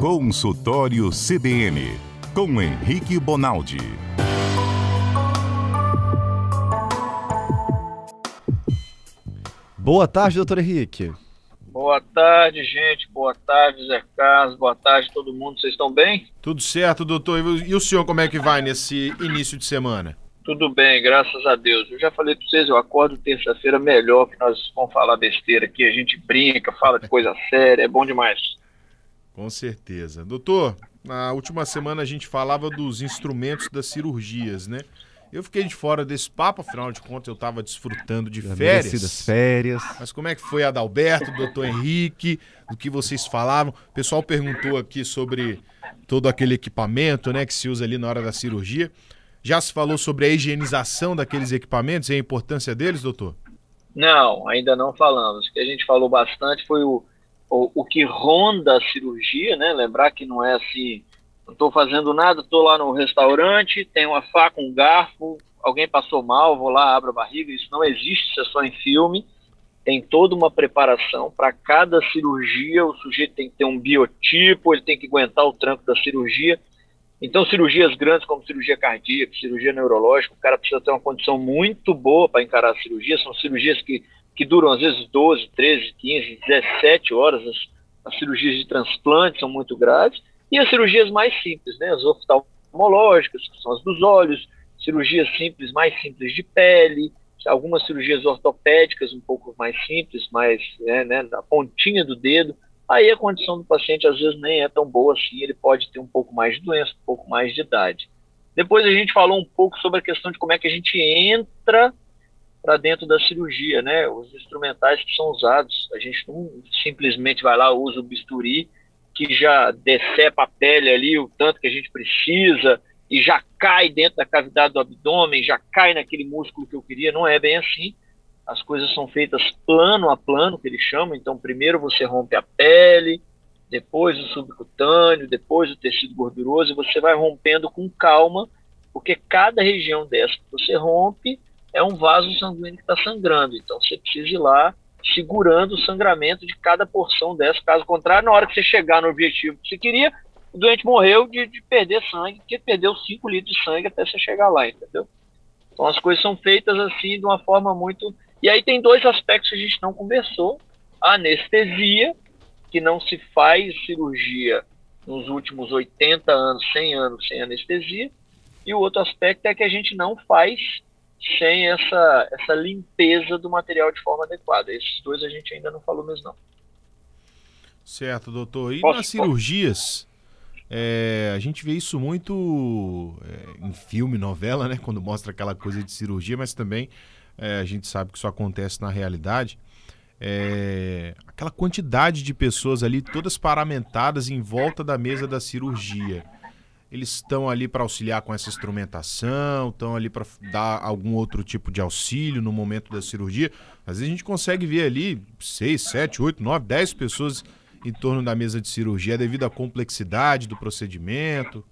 Consultório CBN, com Henrique Bonaldi. Boa tarde, doutor Henrique. Boa tarde, gente. Boa tarde, Zé Carlos. Boa tarde, todo mundo. Vocês estão bem? Tudo certo, doutor. E o senhor, como é que vai nesse início de semana? Tudo bem, graças a Deus. Eu já falei para vocês, eu acordo terça-feira melhor, que nós vamos falar besteira aqui, a gente brinca, fala de coisa séria, é bom demais. Com certeza. Doutor, na última semana a gente falava dos instrumentos das cirurgias, né? Eu fiquei de fora desse papo, afinal de contas eu estava desfrutando de férias. férias. Mas como é que foi a Adalberto, doutor Henrique, do que vocês falavam? O pessoal perguntou aqui sobre todo aquele equipamento, né, que se usa ali na hora da cirurgia. Já se falou sobre a higienização daqueles equipamentos e a importância deles, doutor? Não, ainda não falamos. O que a gente falou bastante foi o, o, o que ronda a cirurgia, né? Lembrar que não é assim, não estou fazendo nada, estou lá no restaurante, tem uma faca, um garfo, alguém passou mal, vou lá, abro a barriga. Isso não existe, isso é só em filme. Tem toda uma preparação para cada cirurgia. O sujeito tem que ter um biotipo, ele tem que aguentar o tranco da cirurgia. Então, cirurgias grandes como cirurgia cardíaca, cirurgia neurológica, o cara precisa ter uma condição muito boa para encarar a cirurgia. São cirurgias que que duram às vezes 12, 13, 15, 17 horas. As, as cirurgias de transplante são muito graves. E as cirurgias mais simples, né? As oftalmológicas, que são as dos olhos, cirurgias simples, mais simples de pele, algumas cirurgias ortopédicas um pouco mais simples, mais né, né, na pontinha do dedo. Aí a condição do paciente às vezes nem é tão boa assim, ele pode ter um pouco mais de doença, um pouco mais de idade. Depois a gente falou um pouco sobre a questão de como é que a gente entra para dentro da cirurgia, né? Os instrumentais que são usados, a gente não simplesmente vai lá usa o bisturi que já decepa a pele ali o tanto que a gente precisa e já cai dentro da cavidade do abdômen, já cai naquele músculo que eu queria, não é bem assim. As coisas são feitas plano a plano, que eles chamam. Então, primeiro você rompe a pele, depois o subcutâneo, depois o tecido gorduroso, e você vai rompendo com calma, porque cada região dessa que você rompe é um vaso sanguíneo que está sangrando. Então você precisa ir lá segurando o sangramento de cada porção dessa. Caso contrário, na hora que você chegar no objetivo que você queria, o doente morreu de, de perder sangue, porque perdeu 5 litros de sangue até você chegar lá, entendeu? Então as coisas são feitas assim de uma forma muito. E aí tem dois aspectos que a gente não conversou: a anestesia, que não se faz cirurgia nos últimos 80 anos, 100 anos sem anestesia, e o outro aspecto é que a gente não faz sem essa, essa limpeza do material de forma adequada. Esses dois a gente ainda não falou mesmo não. Certo, doutor. E posso, nas cirurgias, é, a gente vê isso muito é, em filme, novela, né? Quando mostra aquela coisa de cirurgia, mas também é, a gente sabe que isso acontece na realidade. É, aquela quantidade de pessoas ali, todas paramentadas em volta da mesa da cirurgia eles estão ali para auxiliar com essa instrumentação, estão ali para dar algum outro tipo de auxílio no momento da cirurgia. Às vezes a gente consegue ver ali 6, 7, 8, 9, 10 pessoas em torno da mesa de cirurgia devido à complexidade do procedimento.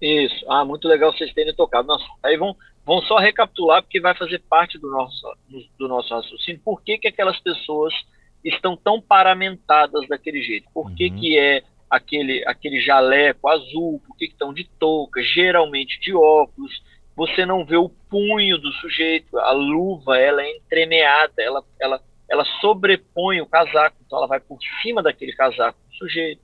Isso. Ah, muito legal vocês terem tocado. Nossa, aí vão, vão só recapitular, porque vai fazer parte do nosso, do nosso raciocínio. Por que, que aquelas pessoas estão tão paramentadas daquele jeito? Por que, uhum. que é aquele, aquele jaleco azul, por que estão de touca, geralmente de óculos, você não vê o punho do sujeito, a luva ela é entremeada, ela, ela, ela sobrepõe o casaco, então ela vai por cima daquele casaco do sujeito.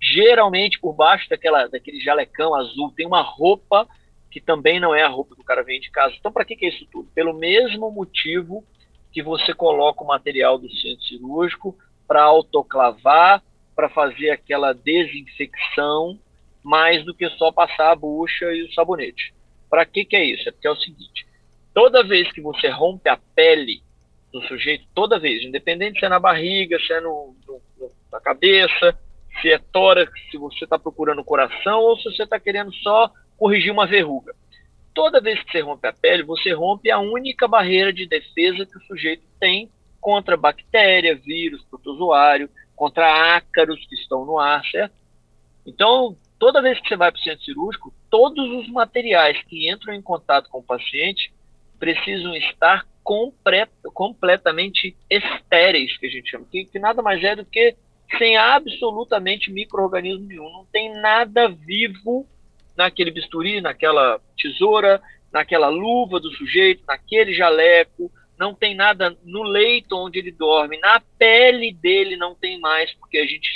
Geralmente por baixo daquela, daquele jalecão azul tem uma roupa que também não é a roupa que o cara vem de casa. Então para que, que é isso tudo? Pelo mesmo motivo que você coloca o material do centro cirúrgico para autoclavar, para fazer aquela desinfecção mais do que só passar a bucha e o sabonete. Para que, que é isso? É porque é o seguinte: toda vez que você rompe a pele do sujeito, toda vez, independente se é na barriga, se é no, no, na cabeça, se é tórax, se você está procurando o coração ou se você está querendo só corrigir uma verruga. Toda vez que você rompe a pele, você rompe a única barreira de defesa que o sujeito tem contra bactéria, vírus, protozoário contra ácaros que estão no ar, certo? Então, toda vez que você vai para o centro cirúrgico, todos os materiais que entram em contato com o paciente precisam estar complet, completamente estéreis, que a gente chama, que, que, nada mais é do que sem absolutamente microorganismo nenhum. Não tem nada vivo naquele bisturi, naquela tesoura, naquela luva do sujeito, naquele jaleco, não tem nada no leito onde ele dorme, na pele dele não tem mais, porque a gente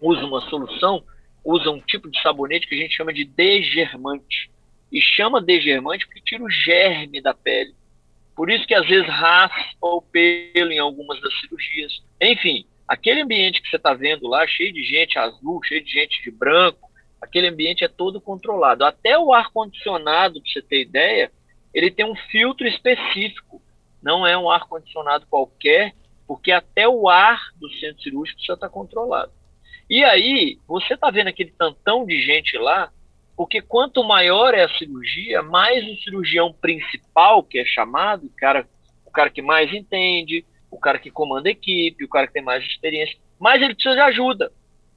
usa uma solução, usa um tipo de sabonete que a gente chama de degermante. E chama degermante porque tira o germe da pele. Por isso que às vezes raspa o pelo em algumas das cirurgias. Enfim, aquele ambiente que você está vendo lá, cheio de gente azul, cheio de gente de branco, aquele ambiente é todo controlado. Até o ar-condicionado, para você ter ideia, ele tem um filtro específico. Não é um ar-condicionado qualquer, porque até o ar do centro cirúrgico precisa estar tá controlado. E aí, você está vendo aquele tantão de gente lá, porque quanto maior é a cirurgia, mais o cirurgião principal, que é chamado, o cara, o cara que mais entende, o cara que comanda a equipe, o cara que tem mais experiência, mais ele precisa de ajuda.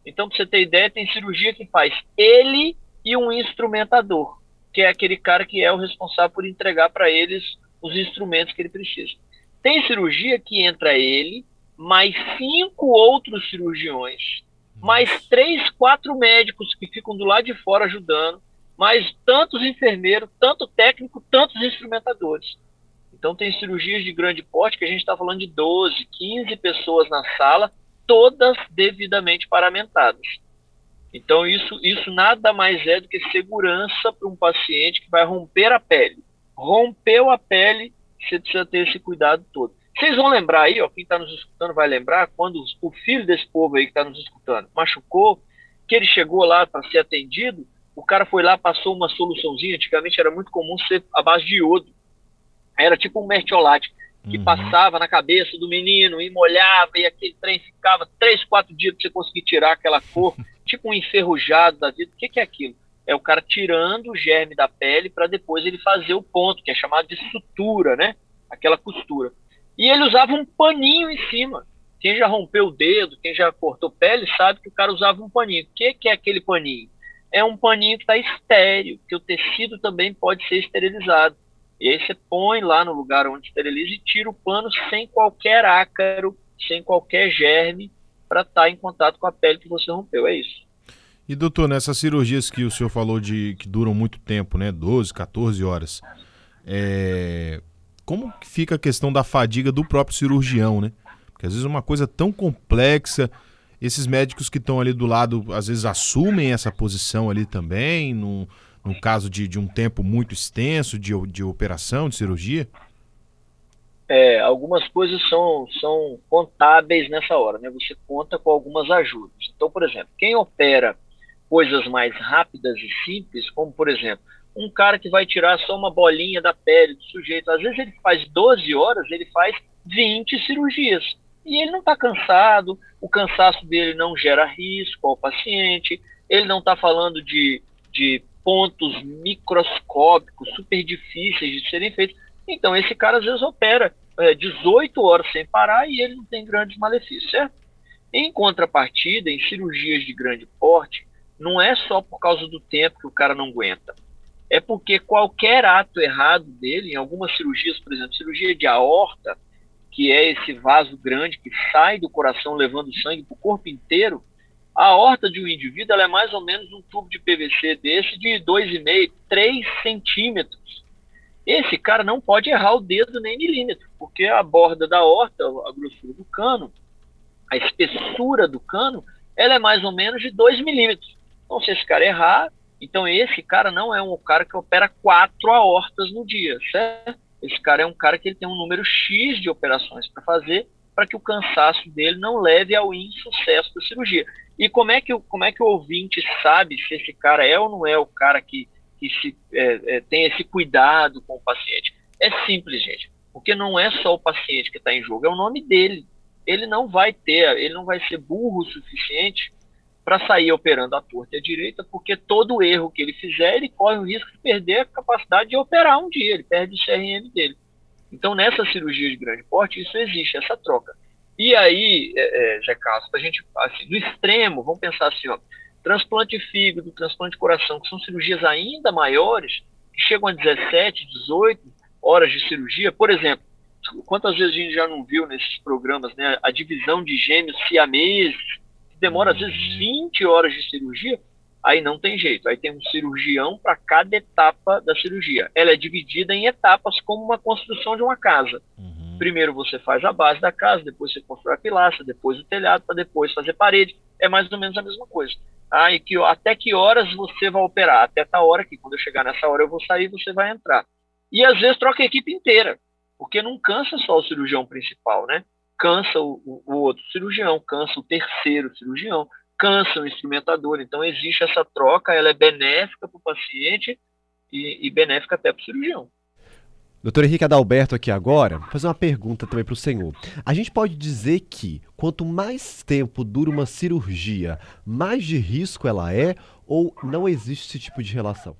Então, para você ter ideia, tem cirurgia que faz ele e um instrumentador, que é aquele cara que é o responsável por entregar para eles os instrumentos que ele precisa. Tem cirurgia que entra ele, mais cinco outros cirurgiões, mais três, quatro médicos que ficam do lado de fora ajudando, mais tantos enfermeiros, tanto técnico, tantos instrumentadores. Então tem cirurgias de grande porte que a gente está falando de 12, 15 pessoas na sala, todas devidamente paramentadas. Então isso, isso nada mais é do que segurança para um paciente que vai romper a pele. Rompeu a pele, você precisa ter esse cuidado todo. Vocês vão lembrar aí, ó, quem está nos escutando vai lembrar, quando o filho desse povo aí que está nos escutando machucou, que ele chegou lá para ser atendido, o cara foi lá, passou uma soluçãozinha, antigamente era muito comum ser a base de iodo. Era tipo um mertiolate, que uhum. passava na cabeça do menino e molhava, e aquele trem ficava três, quatro dias para você conseguir tirar aquela cor, tipo um enferrujado da vida. O que, que é aquilo? É o cara tirando o germe da pele para depois ele fazer o ponto, que é chamado de sutura, né? Aquela costura. E ele usava um paninho em cima. Quem já rompeu o dedo, quem já cortou pele, sabe que o cara usava um paninho. O que, que é aquele paninho? É um paninho que está estéreo, que o tecido também pode ser esterilizado. E aí você põe lá no lugar onde esteriliza e tira o pano sem qualquer ácaro, sem qualquer germe, para estar tá em contato com a pele que você rompeu. É isso. E doutor, nessas cirurgias que o senhor falou de que duram muito tempo, né? 12, 14 horas. É, como fica a questão da fadiga do próprio cirurgião, né? Porque às vezes é uma coisa tão complexa, esses médicos que estão ali do lado, às vezes assumem essa posição ali também, num, num caso de, de um tempo muito extenso de, de operação, de cirurgia? É, algumas coisas são, são contábeis nessa hora, né? Você conta com algumas ajudas. Então, por exemplo, quem opera coisas mais rápidas e simples, como por exemplo, um cara que vai tirar só uma bolinha da pele do sujeito. Às vezes ele faz 12 horas, ele faz 20 cirurgias. E ele não está cansado, o cansaço dele não gera risco ao paciente, ele não está falando de, de pontos microscópicos super difíceis de serem feitos. Então, esse cara às vezes opera é, 18 horas sem parar e ele não tem grandes malefícios, certo? Em contrapartida, em cirurgias de grande porte, não é só por causa do tempo que o cara não aguenta é porque qualquer ato errado dele, em algumas cirurgias, por exemplo, cirurgia de aorta, que é esse vaso grande que sai do coração levando sangue para o corpo inteiro, a aorta de um indivíduo é mais ou menos um tubo de PVC desse de 2,5, 3 centímetros. Esse cara não pode errar o dedo nem milímetro, porque a borda da aorta, a grossura do cano, a espessura do cano, ela é mais ou menos de 2 milímetros. Então, se esse cara errar, então esse cara não é um cara que opera quatro aortas no dia, certo? Esse cara é um cara que ele tem um número X de operações para fazer para que o cansaço dele não leve ao insucesso da cirurgia. E como é que, como é que o ouvinte sabe se esse cara é ou não é o cara que, que se, é, é, tem esse cuidado com o paciente? É simples, gente. Porque não é só o paciente que está em jogo, é o nome dele. Ele não vai ter, ele não vai ser burro o suficiente para sair operando à torta e à direita, porque todo erro que ele fizer, ele corre o risco de perder a capacidade de operar um dia, ele perde o CRM dele. Então, nessa cirurgia de grande porte, isso existe, essa troca. E aí, é, é, Zé Carlos, a gente, assim, no extremo, vamos pensar assim, ó, transplante de fígado, transplante de coração, que são cirurgias ainda maiores, que chegam a 17, 18 horas de cirurgia. Por exemplo, quantas vezes a gente já não viu nesses programas, né? A divisão de gêmeos siameses, demora às vezes 20 uhum. horas de cirurgia, aí não tem jeito. Aí tem um cirurgião para cada etapa da cirurgia. Ela é dividida em etapas como uma construção de uma casa. Uhum. Primeiro você faz a base da casa, depois você constrói a pilastra, depois o telhado, para depois fazer parede. É mais ou menos a mesma coisa. Ah, e que, até que horas você vai operar? Até tal hora que quando eu chegar nessa hora eu vou sair, você vai entrar. E às vezes troca a equipe inteira, porque não cansa só o cirurgião principal, né? Cansa o, o, outro cirurgião, cansa o terceiro cirurgião, cansa o instrumentador. Então existe essa troca, ela é benéfica para o paciente e, e benéfica até para o cirurgião. Doutor Henrique Adalberto aqui agora, vou fazer uma pergunta também para o senhor. A gente pode dizer que quanto mais tempo dura uma cirurgia, mais de risco ela é ou não existe esse tipo de relação?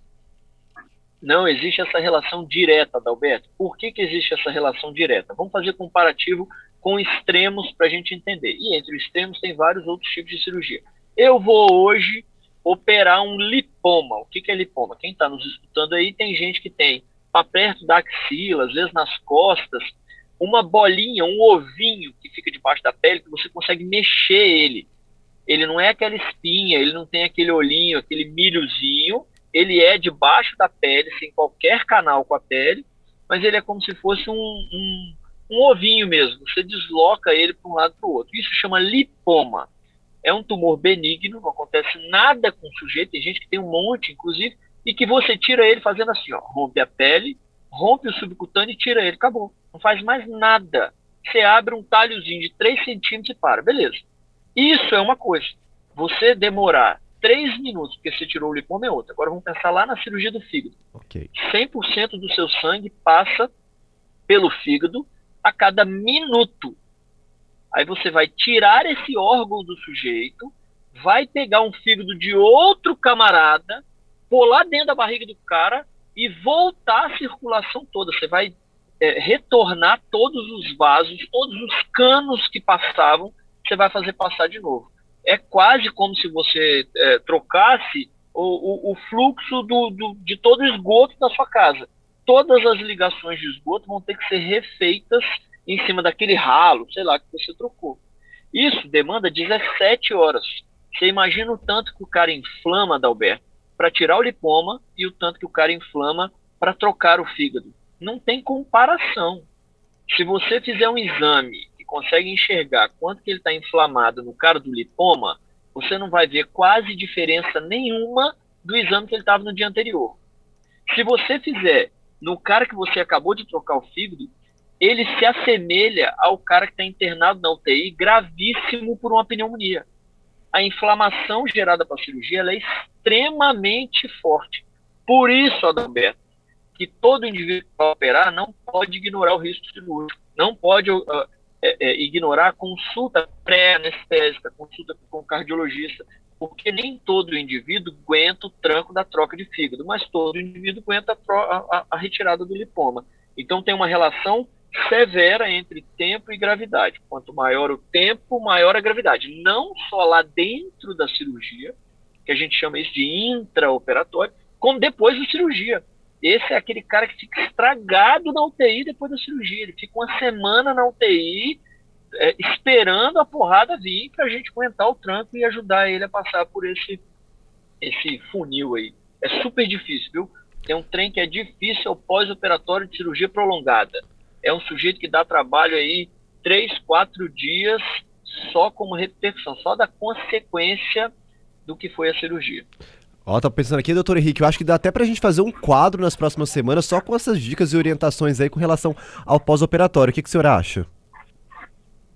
Não existe essa relação direta, Adalberto. Por que, que existe essa relação direta? Vamos fazer comparativo com extremos para a gente entender. E entre os extremos tem vários outros tipos de cirurgia. Eu vou hoje operar um lipoma. O que, que é lipoma? Quem está nos escutando aí tem gente que tem para perto da axila, às vezes nas costas, uma bolinha, um ovinho que fica debaixo da pele que você consegue mexer ele. Ele não é aquela espinha, ele não tem aquele olhinho, aquele milhozinho, ele é debaixo da pele, sem qualquer canal com a pele, mas ele é como se fosse um, um, um ovinho mesmo. Você desloca ele para um lado para o outro. Isso chama lipoma. É um tumor benigno, não acontece nada com o sujeito. Tem gente que tem um monte, inclusive, e que você tira ele fazendo assim, ó, rompe a pele, rompe o subcutâneo e tira ele, acabou. Não faz mais nada. Você abre um talhozinho de 3 centímetros e para, beleza. Isso é uma coisa. Você demorar 3 minutos, porque você tirou o lipoma é outra. Agora vamos pensar lá na cirurgia do fígado. Okay. 100% do seu sangue passa pelo fígado a cada minuto. Aí você vai tirar esse órgão do sujeito, vai pegar um fígado de outro camarada, pular dentro da barriga do cara e voltar a circulação toda. Você vai é, retornar todos os vasos, todos os canos que passavam, você vai fazer passar de novo. É quase como se você é, trocasse o, o, o fluxo do, do, de todo o esgoto da sua casa. Todas as ligações de esgoto vão ter que ser refeitas em cima daquele ralo, sei lá, que você trocou. Isso demanda 17 horas. Você imagina o tanto que o cara inflama, Adalberto, para tirar o lipoma e o tanto que o cara inflama para trocar o fígado. Não tem comparação. Se você fizer um exame e consegue enxergar quanto que ele está inflamado no cara do lipoma, você não vai ver quase diferença nenhuma do exame que ele estava no dia anterior. Se você fizer no cara que você acabou de trocar o fígado, ele se assemelha ao cara que está internado na UTI gravíssimo por uma pneumonia a inflamação gerada pela cirurgia é extremamente forte. Por isso, Adalberto, que todo indivíduo que vai operar não pode ignorar o risco cirúrgico, não pode uh, é, é, ignorar a consulta pré-anestésica, consulta com cardiologista, porque nem todo indivíduo aguenta o tranco da troca de fígado, mas todo indivíduo aguenta a, a, a retirada do lipoma. Então tem uma relação severa entre tempo e gravidade. Quanto maior o tempo, maior a gravidade. Não só lá dentro da cirurgia, que a gente chama isso de intraoperatório, como depois da cirurgia. Esse é aquele cara que fica estragado na UTI depois da cirurgia. Ele fica uma semana na UTI é, esperando a porrada vir para a gente aguentar o tranco e ajudar ele a passar por esse, esse funil aí. É super difícil, viu? Tem um trem que é difícil, é pós-operatório de cirurgia prolongada é um sujeito que dá trabalho aí três, quatro dias só como repercussão, só da consequência do que foi a cirurgia. Ó, tá pensando aqui, doutor Henrique, eu acho que dá até pra gente fazer um quadro nas próximas semanas só com essas dicas e orientações aí com relação ao pós-operatório. O que, que o senhor acha?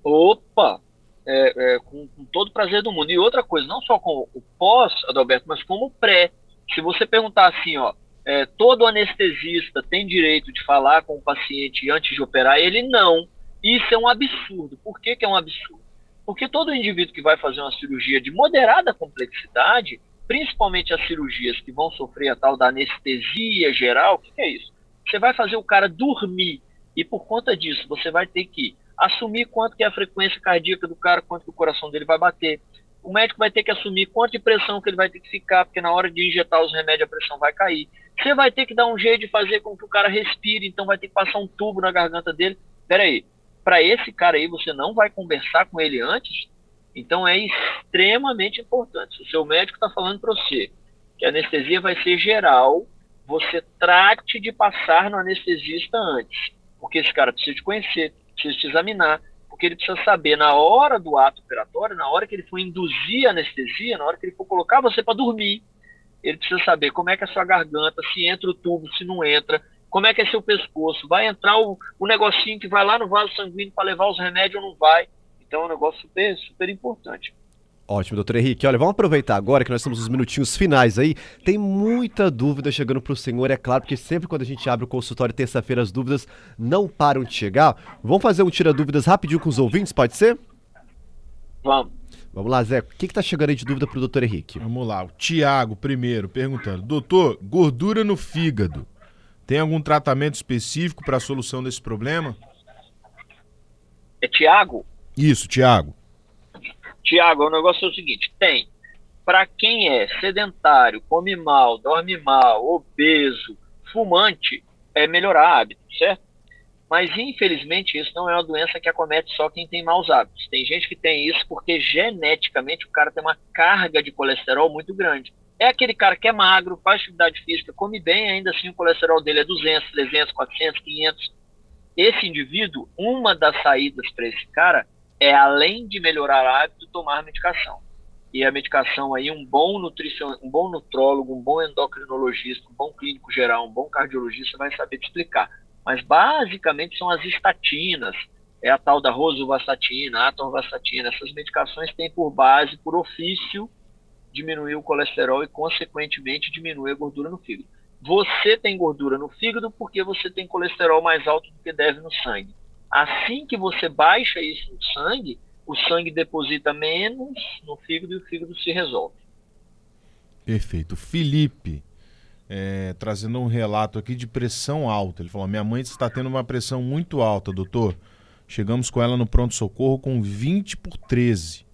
Opa! É, é, com, com, todo prazer do mundo. E outra coisa, não só com o pós, Adalberto, mas como o pré. Se você perguntar assim, ó, é, todo anestesista tem direito de falar com o paciente antes de operar, ele não. Isso é um absurdo. Por que, que é um absurdo? Porque todo indivíduo que vai fazer uma cirurgia de moderada complexidade, principalmente as cirurgias que vão sofrer a tal da anestesia geral, o que, que é isso? Você vai fazer o cara dormir e por conta disso você vai ter que assumir quanto que é a frequência cardíaca do cara, quanto que o coração dele vai bater. O médico vai ter que assumir quanto de pressão que ele vai ter que ficar, porque na hora de injetar os remédios a pressão vai cair. Você vai ter que dar um jeito de fazer com que o cara respire, então vai ter que passar um tubo na garganta dele. peraí, para esse cara aí você não vai conversar com ele antes? Então é extremamente importante. Se o seu médico está falando para você que a anestesia vai ser geral, você trate de passar no anestesista antes. Porque esse cara precisa te conhecer, precisa te examinar, porque ele precisa saber na hora do ato operatório, na hora que ele for induzir a anestesia, na hora que ele for colocar você para dormir, ele precisa saber como é que é a sua garganta, se entra o tubo, se não entra, como é que é seu pescoço, vai entrar o, o negocinho que vai lá no vaso sanguíneo para levar os remédios ou não vai. Então é um negócio super, super importante. Ótimo, doutor Henrique. Olha, vamos aproveitar agora que nós temos os minutinhos finais aí. Tem muita dúvida chegando para o senhor, é claro, porque sempre quando a gente abre o consultório terça-feira as dúvidas não param de chegar. Vamos fazer um tira-dúvidas rapidinho com os ouvintes, pode ser? Vamos. Vamos lá, Zé. O que está chegando aí de dúvida para o doutor Henrique? Vamos lá. O Tiago, primeiro, perguntando: Doutor, gordura no fígado. Tem algum tratamento específico para a solução desse problema? É Tiago? Isso, Tiago. Tiago, o negócio é o seguinte: tem. Para quem é sedentário, come mal, dorme mal, obeso, fumante, é melhorar hábito, certo? Mas infelizmente isso não é uma doença que acomete só quem tem maus hábitos. Tem gente que tem isso porque geneticamente o cara tem uma carga de colesterol muito grande. É aquele cara que é magro, faz atividade física, come bem, ainda assim o colesterol dele é 200, 300, 400, 500. Esse indivíduo, uma das saídas para esse cara é além de melhorar hábito, tomar medicação. E a medicação aí, um bom nutrição, um bom nutrólogo, um bom endocrinologista, um bom clínico geral, um bom cardiologista vai saber te explicar. Mas basicamente são as estatinas, é a tal da rosuvastatina, atorvastatina, essas medicações têm por base, por ofício, diminuir o colesterol e consequentemente diminuir a gordura no fígado. Você tem gordura no fígado porque você tem colesterol mais alto do que deve no sangue. Assim que você baixa isso no sangue, o sangue deposita menos no fígado e o fígado se resolve. Perfeito. Felipe, é, trazendo um relato aqui de pressão alta. Ele falou: minha mãe está tendo uma pressão muito alta, doutor. Chegamos com ela no pronto-socorro com 20 por 13.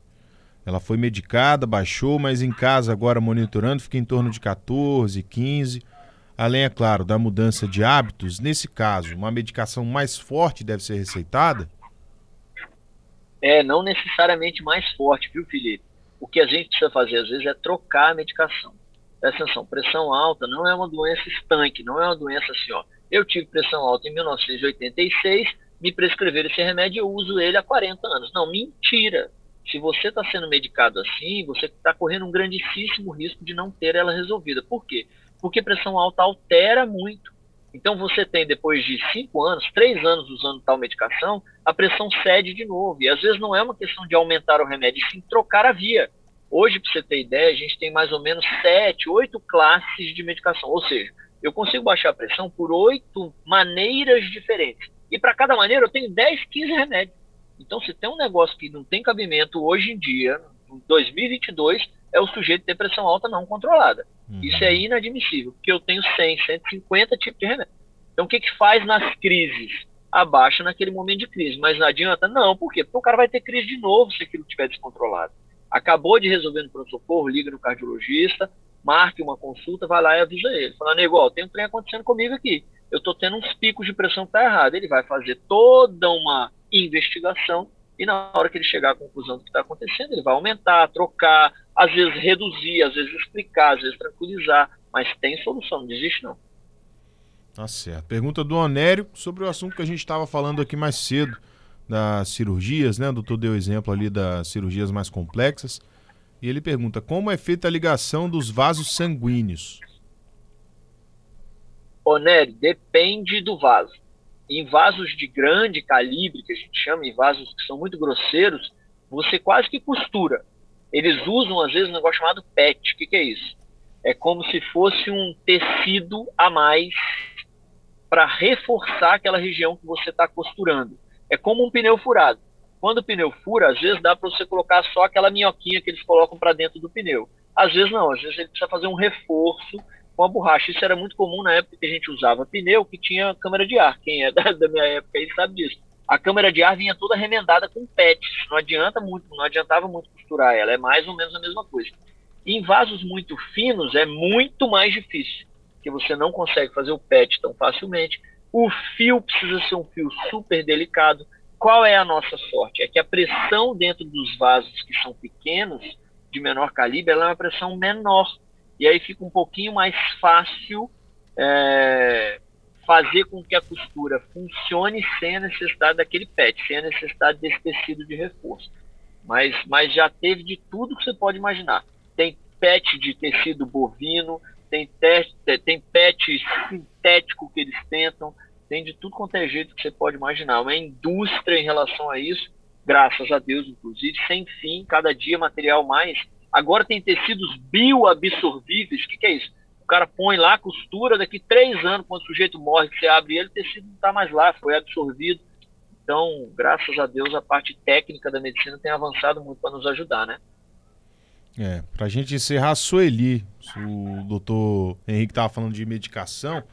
Ela foi medicada, baixou, mas em casa agora monitorando fica em torno de 14, 15. Além, é claro, da mudança de hábitos, nesse caso, uma medicação mais forte deve ser receitada? É, não necessariamente mais forte, viu, Felipe? O que a gente precisa fazer, às vezes, é trocar a medicação. Presta atenção, pressão alta não é uma doença estanque, não é uma doença assim, ó. Eu tive pressão alta em 1986, me prescreveram esse remédio e eu uso ele há 40 anos. Não, mentira. Se você está sendo medicado assim, você está correndo um grandíssimo risco de não ter ela resolvida. Por quê? Porque pressão alta altera muito. Então você tem, depois de cinco anos, três anos usando tal medicação, a pressão cede de novo. E às vezes não é uma questão de aumentar o remédio, sim trocar a via. Hoje, para você ter ideia, a gente tem mais ou menos sete, oito classes de medicação. Ou seja, eu consigo baixar a pressão por oito maneiras diferentes. E para cada maneira eu tenho 10, 15 remédios. Então, se tem um negócio que não tem cabimento hoje em dia, em 2022, é o sujeito ter pressão alta não controlada. Uhum. Isso é inadmissível, porque eu tenho 100, 150 tipos de remédio. Então, o que, que faz nas crises? Abaixa naquele momento de crise, mas não adianta? Não, por quê? Porque o cara vai ter crise de novo se aquilo estiver descontrolado. Acabou de resolver no pronto-socorro, liga no cardiologista, marque uma consulta, vai lá e avisa ele. Fala, nego, ó, tem um trem acontecendo comigo aqui. Eu estou tendo uns picos de pressão que tá errado. Ele vai fazer toda uma investigação e na hora que ele chegar à conclusão do que está acontecendo, ele vai aumentar, trocar, às vezes reduzir, às vezes explicar, às vezes tranquilizar, mas tem solução, não desiste não. Tá certo. Pergunta do Onério sobre o assunto que a gente estava falando aqui mais cedo, das cirurgias, né? O doutor deu exemplo ali das cirurgias mais complexas. E ele pergunta: como é feita a ligação dos vasos sanguíneos? Onério, depende do vaso em vasos de grande calibre, que a gente chama, em vasos que são muito grosseiros, você quase que costura. Eles usam, às vezes, um negócio chamado PET. O que, que é isso? É como se fosse um tecido a mais para reforçar aquela região que você está costurando. É como um pneu furado. Quando o pneu fura, às vezes dá para você colocar só aquela minhoquinha que eles colocam para dentro do pneu. Às vezes não, às vezes ele precisa fazer um reforço com a borracha. Isso era muito comum na época que a gente usava pneu que tinha câmera de ar. Quem é da, da minha época aí sabe disso. A câmera de ar vinha toda remendada com PET. Não adianta muito, não adiantava muito costurar ela. É mais ou menos a mesma coisa. em vasos muito finos é muito mais difícil, porque você não consegue fazer o PET tão facilmente. O fio precisa ser um fio super delicado. Qual é a nossa sorte? É que a pressão dentro dos vasos que são pequenos, de menor calibre, ela é uma pressão menor. E aí fica um pouquinho mais fácil é, fazer com que a costura funcione sem a necessidade daquele pet, sem a necessidade desse tecido de reforço. Mas, mas já teve de tudo que você pode imaginar. Tem pet de tecido bovino, tem, teste, tem pet sintético que eles tentam, tem de tudo quanto é jeito que você pode imaginar. Uma indústria em relação a isso, graças a Deus, inclusive, sem fim, cada dia material mais. Agora tem tecidos bioabsorvíveis. O que, que é isso? Cara põe lá, costura, daqui três anos, quando o sujeito morre, que você abre ele, o tecido não está mais lá, foi absorvido. Então, graças a Deus, a parte técnica da medicina tem avançado muito para nos ajudar, né? É, para a gente encerrar, a Sueli, o doutor Henrique estava falando de medicação,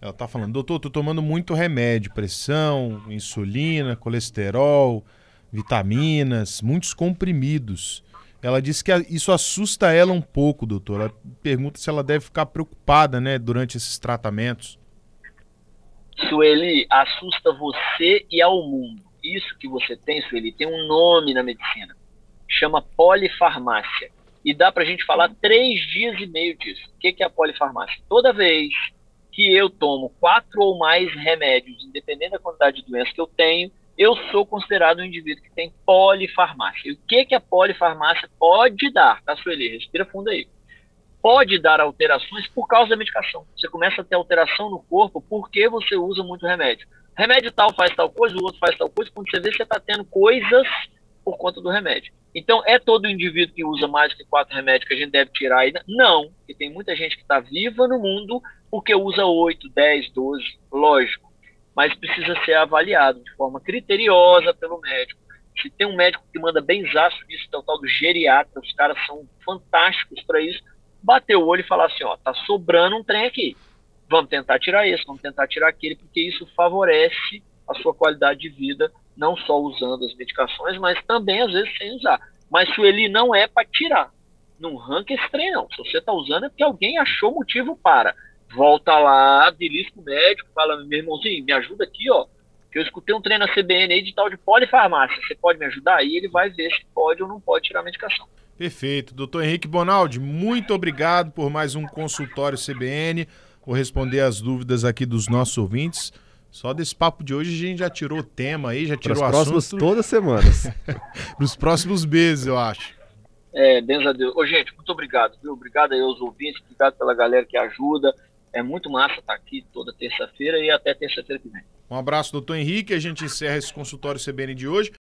ela está falando, doutor, tô tomando muito remédio, pressão, insulina, colesterol, vitaminas, muitos comprimidos. Ela disse que isso assusta ela um pouco, doutor. Ela pergunta se ela deve ficar preocupada, né, durante esses tratamentos. Sueli, assusta você e ao mundo. Isso que você tem, Sueli, tem um nome na medicina. Chama polifarmácia. E dá para a gente falar três dias e meio disso. O que é a polifarmácia? Toda vez que eu tomo quatro ou mais remédios, independente da quantidade de doença que eu tenho, eu sou considerado um indivíduo que tem polifarmácia. E o que, que a polifarmácia pode dar? Tá, Sueli? Respira fundo aí. Pode dar alterações por causa da medicação. Você começa a ter alteração no corpo porque você usa muito remédio. Remédio tal faz tal coisa, o outro faz tal coisa. Quando você vê, você está tendo coisas por conta do remédio. Então, é todo indivíduo que usa mais que quatro remédios que a gente deve tirar ainda? Não, porque tem muita gente que está viva no mundo porque usa oito, dez, doze, lógico mas precisa ser avaliado de forma criteriosa pelo médico. Se tem um médico que manda bem zaço nisso, é o tal do geriatra, os caras são fantásticos para isso, bater o olho e falar assim, ó, tá sobrando um trem aqui. Vamos tentar tirar esse, vamos tentar tirar aquele, porque isso favorece a sua qualidade de vida, não só usando as medicações, mas também às vezes sem usar. Mas se ele não é para tirar, não arranca esse trem não. Se você está usando é porque alguém achou motivo para volta lá, belisca o médico, fala, meu irmãozinho, me ajuda aqui, ó, que eu escutei um treino na CBN aí de tal de polifarmácia, você pode me ajudar? Aí ele vai ver se pode ou não pode tirar a medicação. Perfeito. Doutor Henrique Bonaldi, muito obrigado por mais um consultório CBN. Vou responder as dúvidas aqui dos nossos ouvintes. Só desse papo de hoje a gente já tirou o tema aí, já tirou o assunto. todas semanas. Para os próximos meses, eu acho. É, Deus a Deus. Ô, gente, muito obrigado, viu? Obrigado aí aos ouvintes, obrigado pela galera que ajuda. É muito massa estar aqui toda terça-feira e até terça-feira que vem. Um abraço, doutor Henrique. A gente encerra esse consultório CBN de hoje.